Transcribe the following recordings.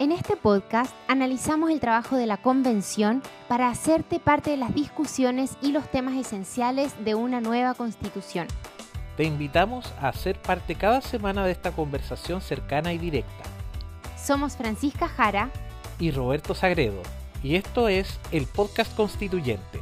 En este podcast analizamos el trabajo de la convención para hacerte parte de las discusiones y los temas esenciales de una nueva constitución. Te invitamos a ser parte cada semana de esta conversación cercana y directa. Somos Francisca Jara y Roberto Sagredo, y esto es el podcast constituyente.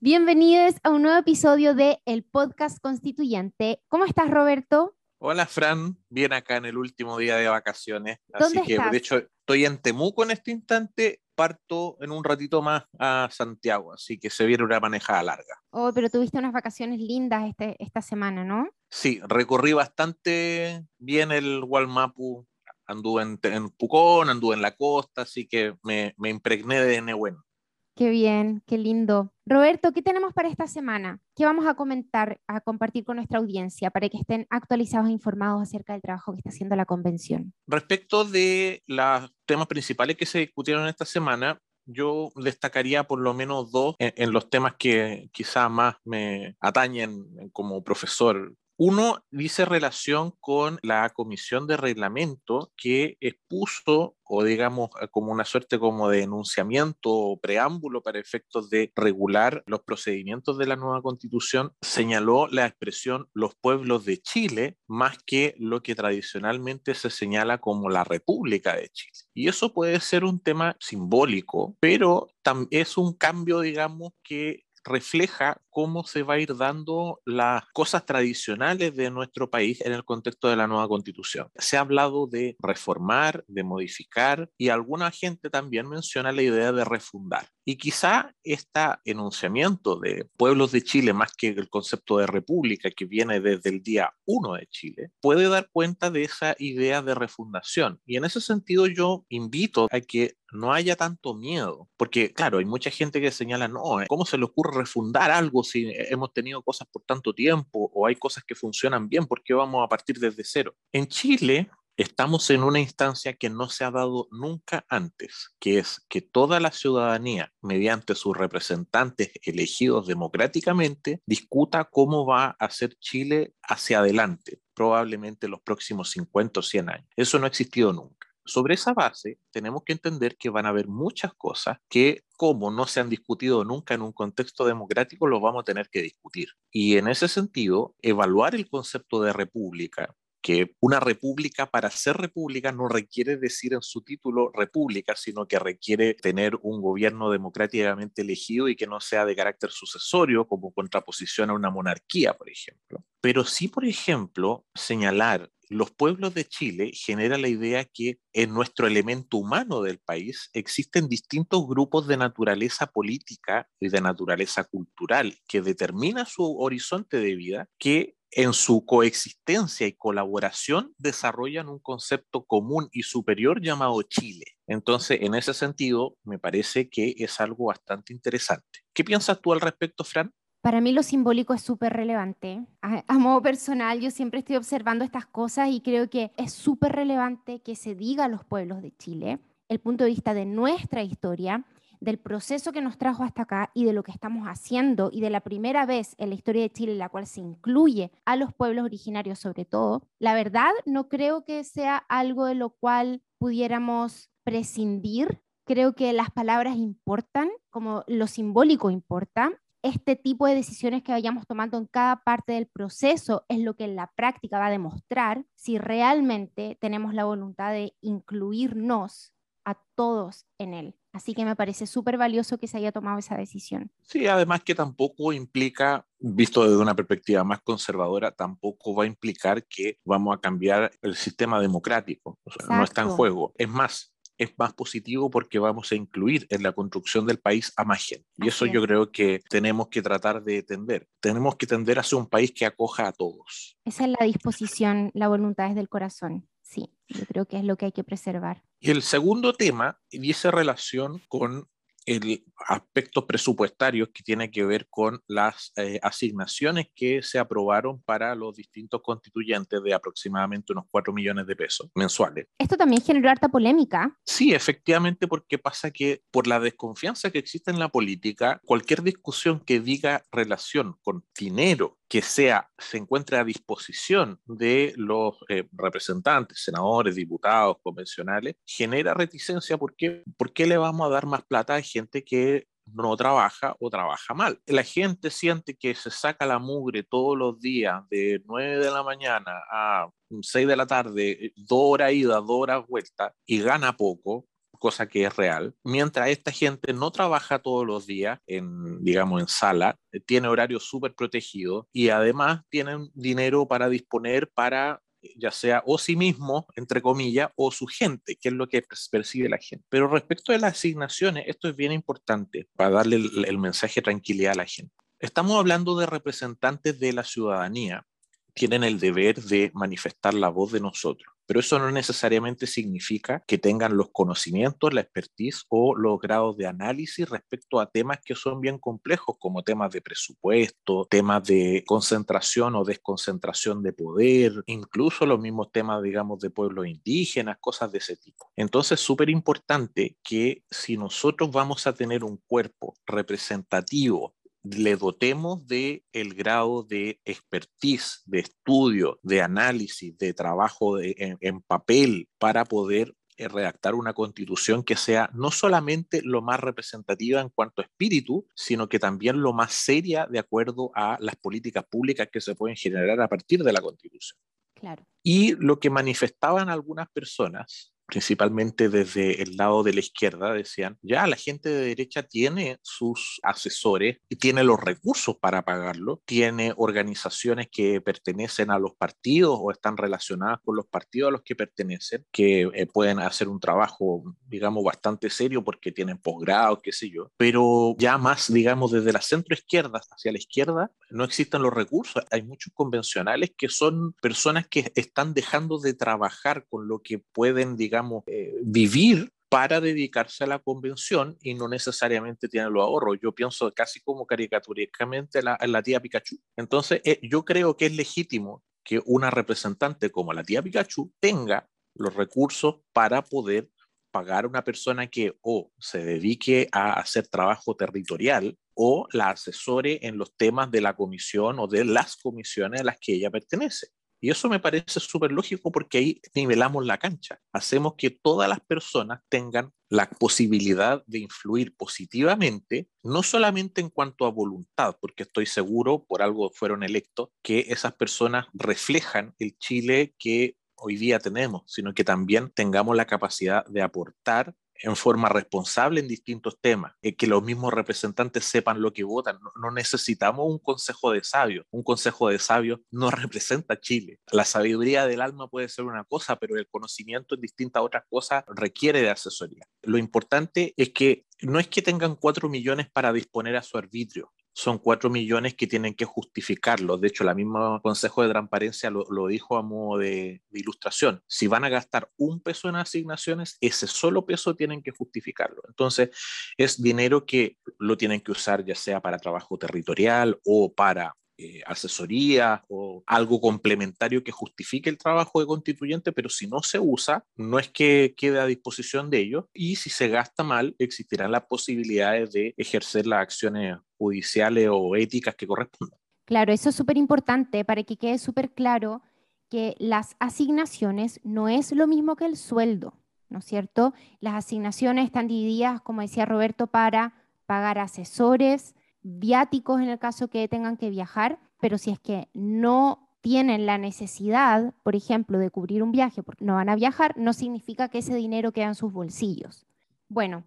Bienvenidos a un nuevo episodio de El Podcast Constituyente. ¿Cómo estás, Roberto? Hola Fran, bien acá en el último día de vacaciones. ¿Dónde Así que estás? de hecho estoy en Temuco en este instante, parto en un ratito más a Santiago, así que se viene una manejada larga. Oh, pero tuviste unas vacaciones lindas este, esta semana, ¿no? Sí, recorrí bastante bien el Gualmapu, anduve en, en Pucón, anduve en la costa, así que me, me impregné de Nehuen. Qué bien, qué lindo. Roberto, ¿qué tenemos para esta semana? ¿Qué vamos a comentar, a compartir con nuestra audiencia para que estén actualizados e informados acerca del trabajo que está haciendo la convención? Respecto de los temas principales que se discutieron esta semana, yo destacaría por lo menos dos en, en los temas que quizá más me atañen como profesor. Uno dice relación con la comisión de reglamento que expuso o digamos como una suerte como de enunciamiento o preámbulo para efectos de regular los procedimientos de la nueva constitución, señaló la expresión los pueblos de Chile más que lo que tradicionalmente se señala como la República de Chile. Y eso puede ser un tema simbólico, pero es un cambio, digamos, que refleja cómo se va a ir dando las cosas tradicionales de nuestro país en el contexto de la nueva constitución. Se ha hablado de reformar, de modificar y alguna gente también menciona la idea de refundar. Y quizá este enunciamiento de pueblos de Chile, más que el concepto de república que viene desde el día 1 de Chile, puede dar cuenta de esa idea de refundación. Y en ese sentido yo invito a que no haya tanto miedo, porque claro, hay mucha gente que señala, no, ¿cómo se le ocurre refundar algo si hemos tenido cosas por tanto tiempo o hay cosas que funcionan bien? ¿Por qué vamos a partir desde cero? En Chile estamos en una instancia que no se ha dado nunca antes, que es que toda la ciudadanía, mediante sus representantes elegidos democráticamente, discuta cómo va a ser Chile hacia adelante, probablemente los próximos 50 o 100 años. Eso no ha existido nunca. Sobre esa base, tenemos que entender que van a haber muchas cosas que, como no se han discutido nunca en un contexto democrático, los vamos a tener que discutir. Y en ese sentido, evaluar el concepto de república, que una república para ser república no requiere decir en su título república, sino que requiere tener un gobierno democráticamente elegido y que no sea de carácter sucesorio como contraposición a una monarquía, por ejemplo. Pero sí, por ejemplo, señalar los pueblos de Chile genera la idea que en nuestro elemento humano del país existen distintos grupos de naturaleza política y de naturaleza cultural que determina su horizonte de vida que en su coexistencia y colaboración desarrollan un concepto común y superior llamado Chile. Entonces, en ese sentido, me parece que es algo bastante interesante. ¿Qué piensas tú al respecto, Fran? Para mí lo simbólico es súper relevante. A, modo personal, yo siempre estoy observando estas cosas y creo que es súper relevante que se diga a los pueblos de Chile el punto de vista de nuestra historia, del proceso que nos trajo hasta acá y de lo que estamos haciendo y de la primera vez en la historia de Chile en la cual se incluye a los pueblos originarios sobre todo. La verdad, no creo que sea algo de lo cual pudiéramos prescindir. Creo que las palabras importan, como lo simbólico importa, este tipo de decisiones que vayamos tomando en cada parte del proceso es lo que en la práctica va a demostrar si realmente tenemos la voluntad de incluirnos a todos en él. Así que me parece súper valioso que se haya tomado esa decisión. Sí, además que tampoco implica, visto desde una perspectiva más conservadora, tampoco va a implicar que vamos a cambiar el sistema democrático. O sea, no está en juego. Es más, es más positivo porque vamos a incluir en la construcción del país a más gente. Y eso yo creo que tenemos que tratar de tender. Tenemos que tender hacia un país que acoja a todos. Esa es la disposición, la voluntad es del corazón. Sí, yo creo que es lo que hay que preservar. Y el segundo tema dice relación con el aspectos presupuestarios que tiene que ver con las eh, asignaciones que se aprobaron para los distintos constituyentes de aproximadamente unos 4 millones de pesos mensuales. Esto también generó harta polémica. Sí, efectivamente, porque pasa que por la desconfianza que existe en la política, cualquier discusión que diga relación con dinero que sea, se encuentre a disposición de los eh, representantes, senadores, diputados, convencionales, genera reticencia porque ¿por qué le vamos a dar más plata a gente que no trabaja o trabaja mal. La gente siente que se saca la mugre todos los días de 9 de la mañana a 6 de la tarde, dos horas ida, dos horas vuelta y gana poco, cosa que es real, mientras esta gente no trabaja todos los días en, digamos, en sala, tiene horario súper protegido y además tienen dinero para disponer para ya sea o sí mismo, entre comillas, o su gente, que es lo que percibe la gente. Pero respecto de las asignaciones, esto es bien importante para darle el, el mensaje de tranquilidad a la gente. Estamos hablando de representantes de la ciudadanía, tienen el deber de manifestar la voz de nosotros. Pero eso no necesariamente significa que tengan los conocimientos, la expertise o los grados de análisis respecto a temas que son bien complejos, como temas de presupuesto, temas de concentración o desconcentración de poder, incluso los mismos temas, digamos, de pueblos indígenas, cosas de ese tipo. Entonces, súper importante que si nosotros vamos a tener un cuerpo representativo le dotemos de el grado de expertise, de estudio, de análisis, de trabajo en, papel para poder eh, redactar una constitución que sea no solamente lo más representativa en cuanto a espíritu, sino que también lo más seria de acuerdo a las políticas públicas que se pueden generar a partir de la constitución. Claro. Y lo que manifestaban algunas personas principalmente desde el lado de la izquierda, decían, ya la gente de derecha tiene sus asesores y tiene los recursos para pagarlo, tiene organizaciones que pertenecen a los partidos o están relacionadas con los partidos a los que pertenecen, que eh, pueden hacer un trabajo, digamos, bastante serio porque tienen posgrado, qué sé yo, pero ya más, digamos, desde la centro izquierda hacia la izquierda, no existen los recursos. Hay muchos convencionales que son personas que están dejando de trabajar con lo que pueden, digamos, eh, vivir para dedicarse a la convención y no necesariamente tienen los ahorros. Yo pienso casi como caricaturísticamente en la, la tía Pikachu. Entonces, eh, yo creo que es legítimo que una representante como la tía Pikachu tenga los recursos para poder pagar a una persona que o se dedique a hacer trabajo territorial o la asesore en los temas de la comisión o de las comisiones a las que ella pertenece. Y eso me parece súper lógico porque ahí nivelamos la cancha. Hacemos que todas las personas tengan la posibilidad de influir positivamente, no solamente en cuanto a voluntad, porque estoy seguro, por algo fueron electos, que esas personas reflejan el Chile que hoy día tenemos, sino que también tengamos la capacidad de aportar en forma responsable en distintos temas, eh, que los mismos representantes sepan lo que votan. No, necesitamos un consejo de sabios. Un consejo de sabios no representa Chile. La sabiduría del alma puede ser una cosa, pero el conocimiento en distintas otras cosas requiere de asesoría. Lo importante es que no es que tengan cuatro millones para disponer a su arbitrio, son cuatro millones que tienen que justificarlo. De hecho, la misma Consejo de Transparencia lo, dijo a modo de, de, ilustración. Si van a gastar un peso en asignaciones, ese solo peso tienen que justificarlo. Entonces, es dinero que lo tienen que usar ya sea para trabajo territorial o para eh, asesoría o algo complementario que justifique el trabajo de constituyente, pero si no se usa, no es que quede a disposición de ellos y si se gasta mal, existirán las posibilidades de ejercer las acciones judiciales o éticas que correspondan. Claro, eso es súper importante para que quede súper claro que las asignaciones no es lo mismo que el sueldo, ¿no es cierto? Las asignaciones están divididas, como decía Roberto, para pagar asesores, viáticos en el caso que tengan que viajar, pero si es que no tienen la necesidad, por ejemplo, de cubrir un viaje porque no van a viajar, no significa que ese dinero quede en sus bolsillos. Bueno,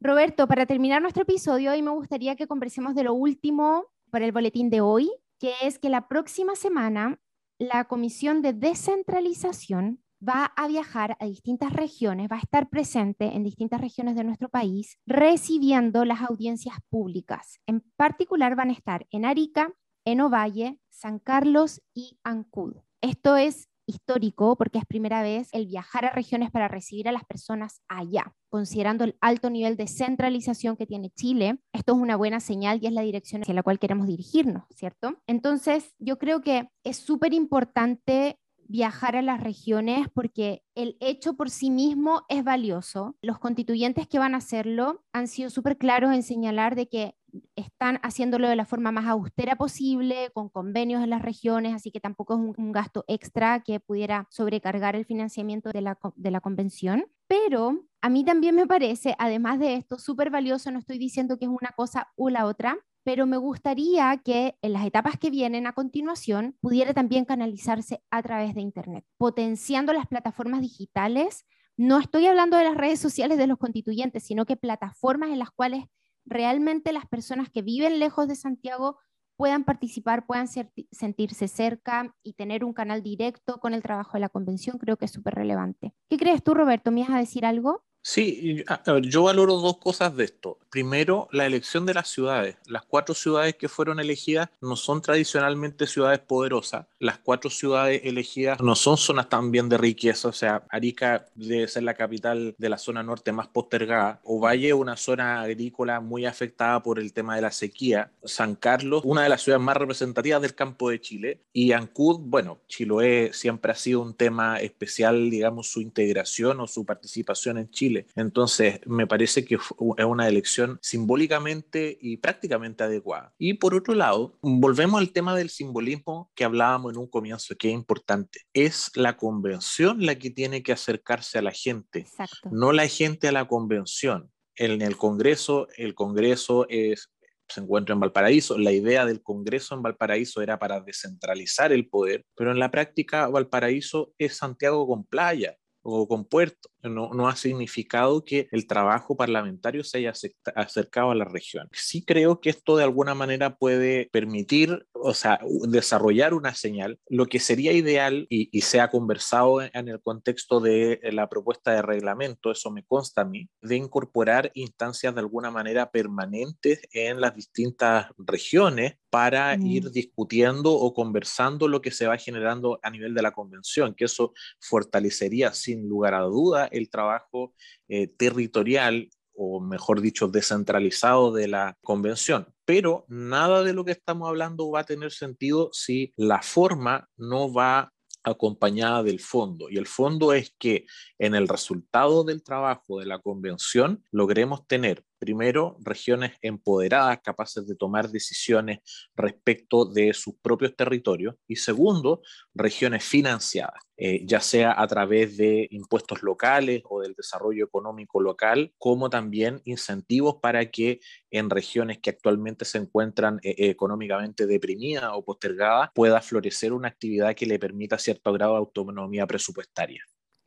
Roberto, para terminar nuestro episodio, hoy me gustaría que conversemos de lo último para el boletín de hoy, que es que la próxima semana la Comisión de Descentralización va a viajar a distintas regiones, va a estar presente en distintas regiones de nuestro país, recibiendo las audiencias públicas. En particular van a estar en Arica, en Ovalle, San Carlos y Ancud. Esto es histórico porque es primera vez el viajar a regiones para recibir a las personas allá. Considerando el alto nivel de centralización que tiene Chile, esto es una buena señal y es la dirección hacia la cual queremos dirigirnos, ¿cierto? Entonces, yo creo que es súper importante viajar a las regiones porque el hecho por sí mismo es valioso. Los constituyentes que van a hacerlo han sido súper claros en señalar de que están haciéndolo de la forma más austera posible, con convenios en las regiones, así que tampoco es un, gasto extra que pudiera sobrecargar el financiamiento de la, de la convención. Pero a mí también me parece, además de esto, súper valioso, no estoy diciendo que es una cosa u la otra, pero me gustaría que en las etapas que vienen a continuación pudiera también canalizarse a través de Internet, potenciando las plataformas digitales. No estoy hablando de las redes sociales de los constituyentes, sino que plataformas en las cuales realmente las personas que viven lejos de Santiago puedan participar, puedan sentirse cerca y tener un canal directo con el trabajo de la convención, creo que es súper relevante. ¿Qué crees tú, Roberto? ¿Me vas a decir algo? Sí, yo valoro dos cosas de esto. Primero, la elección de las ciudades. Las cuatro ciudades que fueron elegidas no son tradicionalmente ciudades poderosas. Las cuatro ciudades elegidas no son zonas también de riqueza. O sea, Arica debe ser la capital de la zona norte más postergada. Ovalle, una zona agrícola muy afectada por el tema de la sequía. San Carlos, una de las ciudades más representativas del campo de Chile. Y Ancud, bueno, Chiloé siempre ha sido un tema especial, digamos, su integración o su participación en Chile entonces, me parece que es una elección simbólicamente y prácticamente adecuada. Y por otro lado, volvemos al tema del simbolismo que hablábamos en un comienzo, que es importante. Es la convención la que tiene que acercarse a la gente, no la gente a la convención. En el Congreso, el Congreso es se encuentra en Valparaíso. La idea del Congreso en Valparaíso era para descentralizar el poder, pero en la práctica Valparaíso es Santiago con playa o con puerto no, ha significado que el trabajo parlamentario se haya acercado a la región. Sí creo que esto de alguna manera puede permitir, o sea, desarrollar una señal. Lo que sería ideal y, se ha conversado en el contexto de la propuesta de reglamento, eso me consta a mí, de incorporar instancias de alguna manera permanentes en las distintas regiones para mm. ir discutiendo o conversando lo que se va generando a nivel de la convención, que eso fortalecería sin lugar a duda el trabajo eh, territorial o mejor dicho, descentralizado de la convención. Pero nada de lo que estamos hablando va a tener sentido si la forma no va acompañada del fondo. Y el fondo es que en el resultado del trabajo de la convención logremos tener primero, regiones empoderadas, capaces de tomar decisiones respecto de sus propios territorios, y segundo, regiones financiadas, eh, ya sea a través de impuestos locales o del desarrollo económico local, como también incentivos para que en regiones que actualmente se encuentran eh, económicamente deprimidas o postergadas pueda florecer una actividad que le permita cierto grado de autonomía presupuestaria.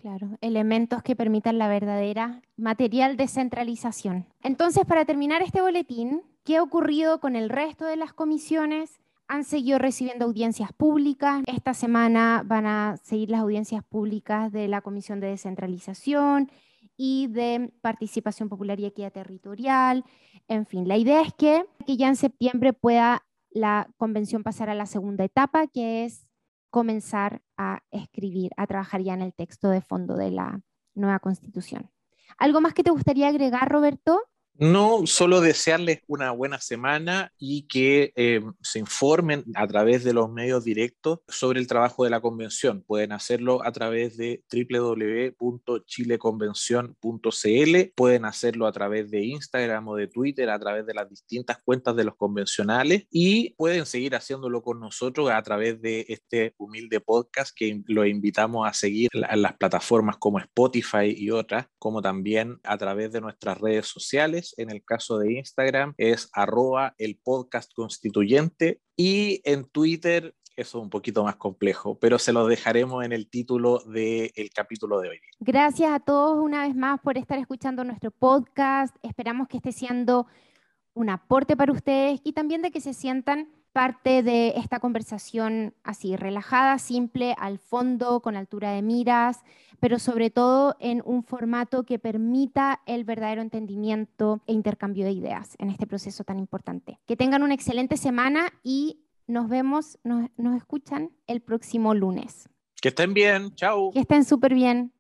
Claro, elementos que permitan la verdadera material descentralización. Entonces, para terminar este boletín, ¿qué ha ocurrido con el resto de las comisiones? Han seguido recibiendo audiencias públicas. Esta semana van a seguir las audiencias públicas de la Comisión de Descentralización y de Participación Popular y Equidad Territorial. En fin, la idea es que, que ya en septiembre pueda la convención pasar a la segunda etapa, que es comenzar a escribir, a trabajar ya en el texto de fondo de la nueva constitución. ¿Algo más que te gustaría agregar, Roberto? No, solo desearles una buena semana y que eh, se informen a través de los medios directos sobre el trabajo de la convención. Pueden hacerlo a través de www.chileconvención.cl, pueden hacerlo a través de Instagram o de Twitter, a través de las distintas cuentas de los convencionales y pueden seguir haciéndolo con nosotros a través de este humilde podcast que lo invitamos a seguir en las plataformas como Spotify y otras, como también a través de nuestras redes sociales en el caso de Instagram es arroba el podcast y en Twitter eso es un poquito más complejo, pero se lo dejaremos en el título del capítulo de hoy. Gracias a todos una vez más por estar escuchando nuestro podcast. Esperamos que esté siendo un aporte para ustedes y también de que se sientan parte de esta conversación así, relajada, simple, al fondo, con altura de miras, pero sobre todo en un formato que permita el verdadero entendimiento e intercambio de ideas en este proceso tan importante. Que tengan una excelente semana y nos vemos, nos, nos escuchan el próximo lunes. Que estén bien, chao. Que estén súper bien.